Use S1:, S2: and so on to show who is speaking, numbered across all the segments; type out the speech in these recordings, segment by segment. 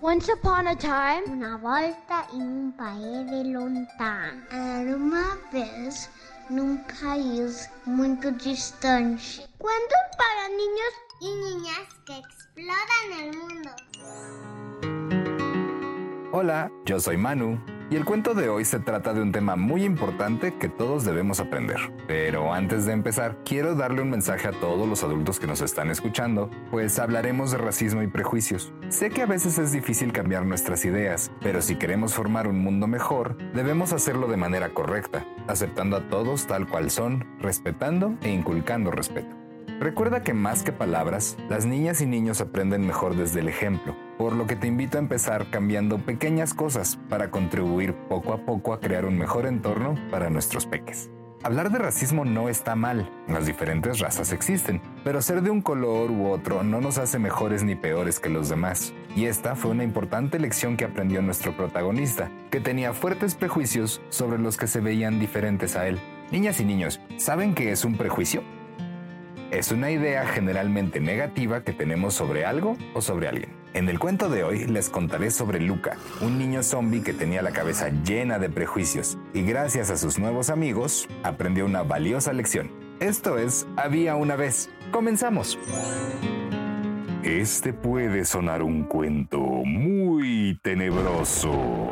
S1: Once upon a time,
S2: una volta in un paese lontano. Era uma vez num país muito distante. Cuentos para niños y niñas que exploran el mundo.
S3: Hola, yo soy Manu y el cuento de hoy se trata de un tema muy importante que todos debemos aprender. Pero antes de empezar, quiero darle un mensaje a todos los adultos que nos están escuchando, pues hablaremos de racismo y prejuicios. Sé que a veces es difícil cambiar nuestras ideas, pero si queremos formar un mundo mejor, debemos hacerlo de manera correcta, aceptando a todos tal cual son, respetando e inculcando respeto. Recuerda que más que palabras, las niñas y niños aprenden mejor desde el ejemplo, por lo que te invito a empezar cambiando pequeñas cosas para contribuir poco a poco a crear un mejor entorno para nuestros peques. Hablar de racismo no está mal, las diferentes razas existen, pero ser de un color u otro no nos hace mejores ni peores que los demás. Y esta fue una importante lección que aprendió nuestro protagonista, que tenía fuertes prejuicios sobre los que se veían diferentes a él. Niñas y niños, ¿saben qué es un prejuicio? Es una idea generalmente negativa que tenemos sobre algo o sobre alguien. En el cuento de hoy les contaré sobre Luca, un niño zombie que tenía la cabeza llena de prejuicios y gracias a sus nuevos amigos aprendió una valiosa lección. Esto es Había una vez. Comenzamos. Este puede sonar un cuento muy tenebroso.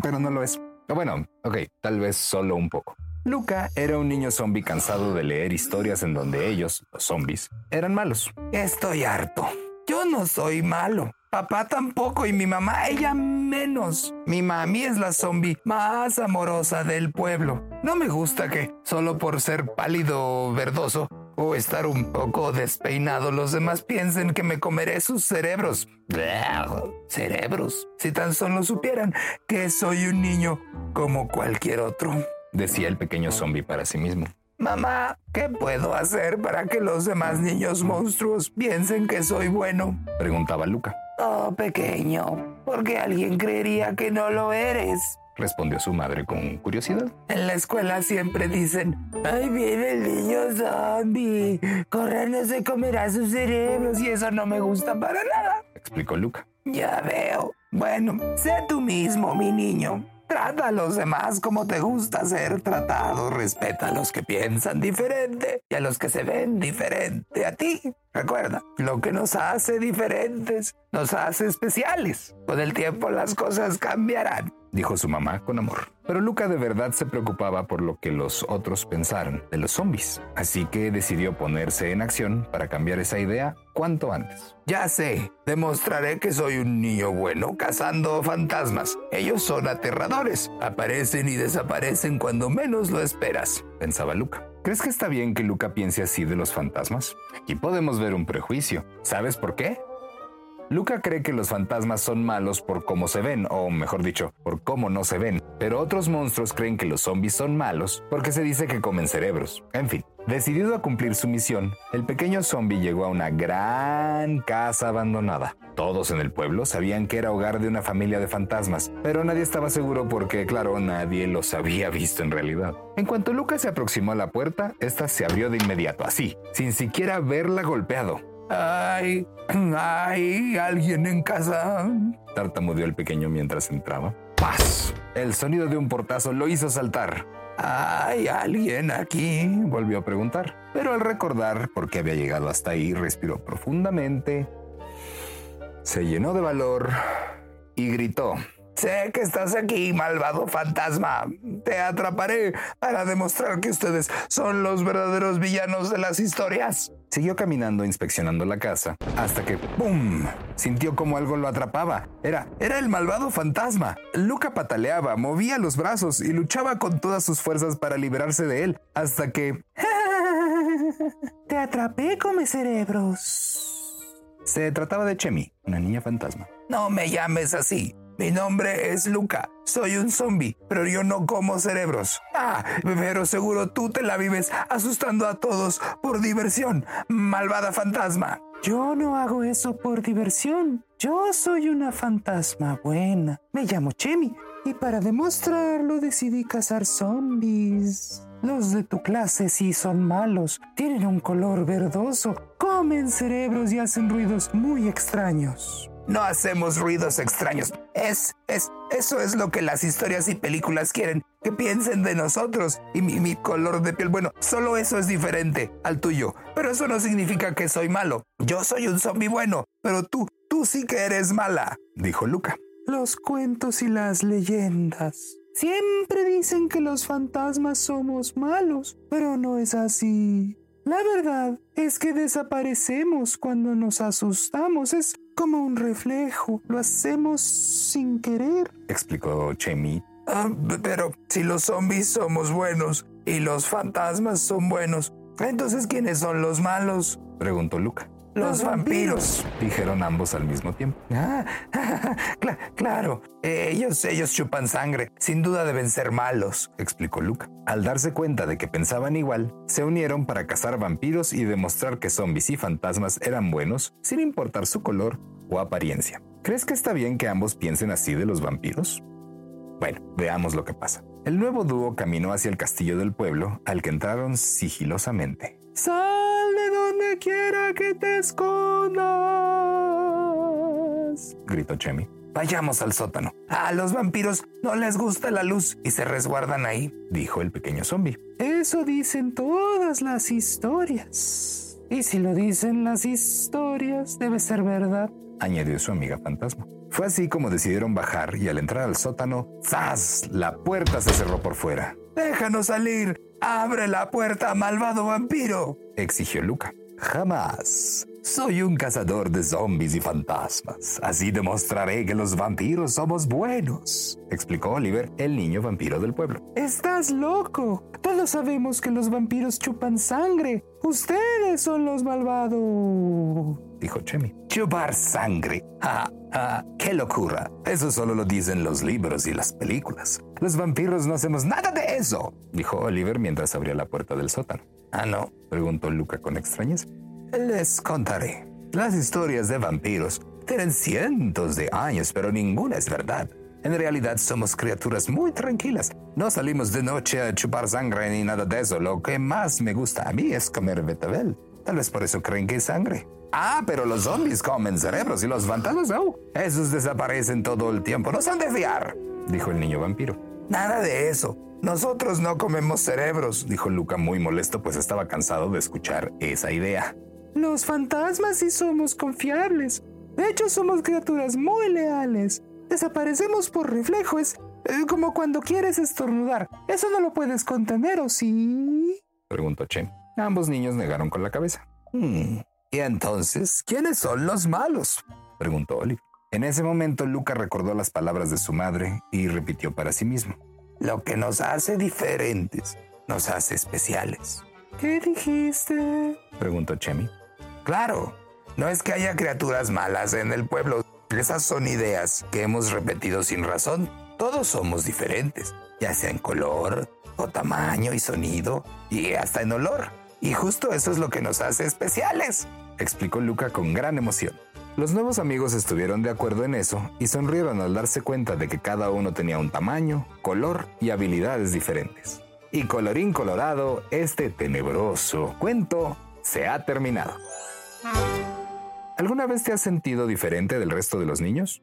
S3: Pero no lo es. Bueno, ok, tal vez solo un poco. Luca era un niño zombie cansado de leer historias en donde ellos, los zombies, eran malos. Estoy harto. Yo no soy malo. Papá tampoco y mi mamá, ella menos. Mi mami es la zombie más amorosa del pueblo. No me gusta que, solo por ser pálido o verdoso, o estar un poco despeinado, los demás piensen que me comeré sus cerebros. Cerebros. Si tan solo supieran que soy un niño como cualquier otro decía el pequeño zombie para sí mismo. Mamá, ¿qué puedo hacer para que los demás niños monstruos piensen que soy bueno? preguntaba Luca. Oh, pequeño, ¿por qué alguien creería que no lo eres? respondió su madre con curiosidad. En la escuela siempre dicen, ¡Ahí viene el niño zombie! Correr no se comerá sus cerebros y eso no me gusta para nada, explicó Luca. Ya veo. Bueno, sé tú mismo, mi niño. Trata a los demás como te gusta ser tratado. Respeta a los que piensan diferente y a los que se ven diferente a ti. Recuerda, lo que nos hace diferentes nos hace especiales. Con el tiempo las cosas cambiarán, dijo su mamá con amor. Pero Luca de verdad se preocupaba por lo que los otros pensaran de los zombies, así que decidió ponerse en acción para cambiar esa idea cuanto antes. Ya sé, demostraré que soy un niño bueno cazando fantasmas. Ellos son aterradores, aparecen y desaparecen cuando menos lo esperas, pensaba Luca. ¿Crees que está bien que Luca piense así de los fantasmas? Aquí podemos ver un prejuicio. ¿Sabes por qué? Luca cree que los fantasmas son malos por cómo se ven, o mejor dicho, por cómo no se ven, pero otros monstruos creen que los zombies son malos porque se dice que comen cerebros. En fin, decidido a cumplir su misión, el pequeño zombie llegó a una gran casa abandonada. Todos en el pueblo sabían que era hogar de una familia de fantasmas, pero nadie estaba seguro porque, claro, nadie los había visto en realidad. En cuanto Luca se aproximó a la puerta, esta se abrió de inmediato, así, sin siquiera haberla golpeado. ¡Ay! ¡Ay! ¿Alguien en casa? tartamudeó el pequeño mientras entraba. ¡Paz! El sonido de un portazo lo hizo saltar. ¿Hay alguien aquí? volvió a preguntar. Pero al recordar por qué había llegado hasta ahí, respiró profundamente, se llenó de valor y gritó. Sé que estás aquí, malvado fantasma. Te atraparé para demostrar que ustedes son los verdaderos villanos de las historias. Siguió caminando inspeccionando la casa hasta que ¡pum! sintió como algo lo atrapaba. Era, era el malvado fantasma. Luca pataleaba, movía los brazos y luchaba con todas sus fuerzas para liberarse de él hasta que
S4: Te atrapé, come cerebros. Se trataba de Chemi, una niña fantasma.
S3: No me llames así. Mi nombre es Luca. Soy un zombie, pero yo no como cerebros. Ah, pero seguro tú te la vives asustando a todos por diversión, malvada fantasma.
S4: Yo no hago eso por diversión. Yo soy una fantasma buena. Me llamo Chemi y para demostrarlo decidí cazar zombies. Los de tu clase sí son malos. Tienen un color verdoso, comen cerebros y hacen ruidos muy extraños.
S3: No hacemos ruidos extraños. Es, es, eso es lo que las historias y películas quieren, que piensen de nosotros. Y mi, color de piel, bueno, solo eso es diferente al tuyo. Pero eso no significa que soy malo. Yo soy un zombie bueno, pero tú, tú sí que eres mala, dijo Luca.
S4: Los cuentos y las leyendas. Siempre dicen que los fantasmas somos malos, pero no es así. La verdad es que desaparecemos cuando nos asustamos. Como un reflejo. Lo hacemos sin querer,
S3: explicó Chemi. Ah, pero si los zombies somos buenos y los fantasmas son buenos, entonces ¿quiénes son los malos? preguntó Luca.
S4: Los, vampiros,
S3: dijeron ambos al mismo tiempo. Ah, claro, ellos, ellos chupan sangre. Sin duda deben ser malos, explicó Luca. Al darse cuenta de que pensaban igual, se unieron para cazar vampiros y demostrar que zombies y fantasmas eran buenos, sin importar su color o apariencia. ¿Crees que está bien que ambos piensen así de los vampiros? Bueno, veamos lo que pasa. El nuevo dúo caminó hacia el castillo del pueblo, al que entraron sigilosamente.
S4: ¡Sal donde quiera que te escondas!
S3: gritó Chemi. Vayamos al sótano. A los vampiros no les gusta la luz y se resguardan ahí, dijo el pequeño zombie.
S4: Eso dicen todas las historias. Y si lo dicen las historias, debe ser verdad,
S3: añadió su amiga fantasma. Fue así como decidieron bajar y al entrar al sótano, ¡zas! La puerta se cerró por fuera. Déjanos salir. Abre la puerta, malvado vampiro, exigió Luca. Jamás. Soy un cazador de zombies y fantasmas. Así demostraré que los vampiros somos buenos, explicó Oliver, el niño vampiro del pueblo.
S4: Estás loco. Todos sabemos que los vampiros chupan sangre. Ustedes son los malvados,
S3: dijo Chemi. Chupar sangre. Qué locura. Eso solo lo dicen los libros y las películas. Los vampiros no hacemos nada de eso, dijo Oliver mientras abría la puerta del sótano. Ah, no, preguntó Luca con extrañeza. Les contaré. Las historias de vampiros tienen cientos de años, pero ninguna es verdad. En realidad somos criaturas muy tranquilas. No salimos de noche a chupar sangre ni nada de eso. Lo que más me gusta a mí es comer betabel. Tal vez por eso creen que es sangre. Ah, pero los zombies comen cerebros y los fantasmas no. Esos desaparecen todo el tiempo. No son de fiar, dijo el niño vampiro. Nada de eso. Nosotros no comemos cerebros, dijo Luca muy molesto, pues estaba cansado de escuchar esa idea.
S4: Los fantasmas sí somos confiables. De hecho, somos criaturas muy leales. Desaparecemos por reflejo. Es eh, como cuando quieres estornudar. Eso no lo puedes contener, ¿o sí?
S3: Preguntó Chen. Ambos niños negaron con la cabeza. Hmm. ¿Y entonces quiénes son los malos? Preguntó Olive. En ese momento, Luca recordó las palabras de su madre y repitió para sí mismo. Lo que nos hace diferentes nos hace especiales.
S4: ¿Qué dijiste?
S3: Preguntó Chemi. Claro, no es que haya criaturas malas en el pueblo. Esas son ideas que hemos repetido sin razón. Todos somos diferentes, ya sea en color, o tamaño y sonido, y hasta en olor. Y justo eso es lo que nos hace especiales, explicó Luca con gran emoción. Los nuevos amigos estuvieron de acuerdo en eso y sonrieron al darse cuenta de que cada uno tenía un tamaño, color y habilidades diferentes. Y colorín colorado, este tenebroso cuento se ha terminado. ¿Alguna vez te has sentido diferente del resto de los niños?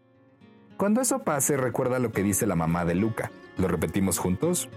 S3: Cuando eso pase, recuerda lo que dice la mamá de Luca. ¿Lo repetimos juntos?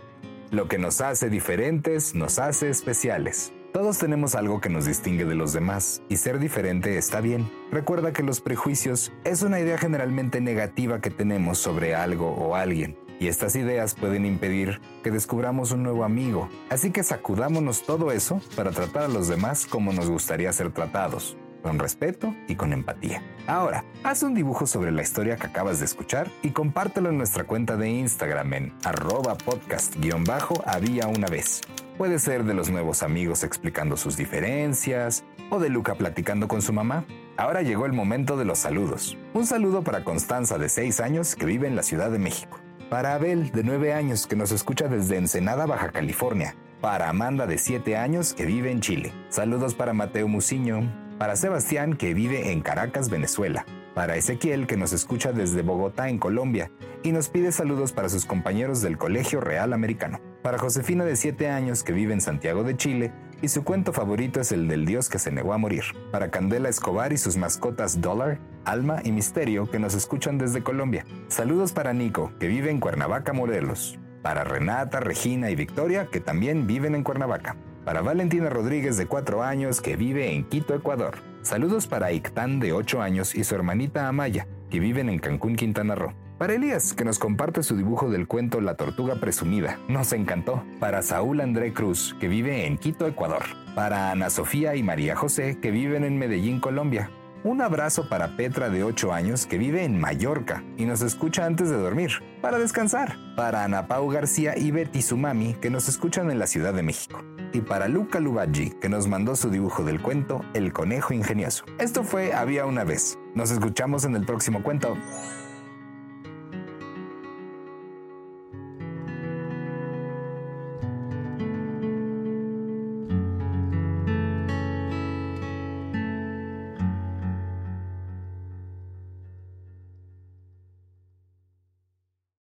S3: Lo que nos hace diferentes nos hace especiales. Todos tenemos algo que nos distingue de los demás y ser diferente está bien. Recuerda que los prejuicios es una idea generalmente negativa que tenemos sobre algo o alguien y estas ideas pueden impedir que descubramos un nuevo amigo. Así que sacudámonos todo eso para tratar a los demás como nos gustaría ser tratados. Con respeto y con empatía. Ahora, haz un dibujo sobre la historia que acabas de escuchar y compártelo en nuestra cuenta de Instagram en arroba podcast-había una vez. Puede ser de los nuevos amigos explicando sus diferencias o de Luca platicando con su mamá. Ahora llegó el momento de los saludos. Un saludo para Constanza de 6 años que vive en la Ciudad de México. Para Abel de 9 años que nos escucha desde Ensenada, Baja California. Para Amanda de 7 años que vive en Chile. Saludos para Mateo Muciño. Para Sebastián que vive en Caracas, Venezuela. Para Ezequiel que nos escucha desde Bogotá en Colombia y nos pide saludos para sus compañeros del Colegio Real Americano, para Josefina de 7 años que vive en Santiago de Chile y su cuento favorito es el del dios que se negó a morir, para Candela Escobar y sus mascotas Dollar, Alma y Misterio que nos escuchan desde Colombia. Saludos para Nico que vive en Cuernavaca, Morelos, para Renata, Regina y Victoria que también viven en Cuernavaca para Valentina Rodríguez de 4 años que vive en Quito, Ecuador. Saludos para Ictán de 8 años y su hermanita Amaya, que viven en Cancún, Quintana Roo. Para Elías, que nos comparte su dibujo del cuento La Tortuga Presumida. Nos encantó. Para Saúl André Cruz, que vive en Quito, Ecuador. Para Ana Sofía y María José, que viven en Medellín, Colombia. Un abrazo para Petra de 8 años que vive en Mallorca y nos escucha antes de dormir, para descansar. Para Ana Pau García y Betty Sumami que nos escuchan en la Ciudad de México. Y para Luca Lubaggi que nos mandó su dibujo del cuento El conejo ingenioso. Esto fue Había una vez. Nos escuchamos en el próximo cuento.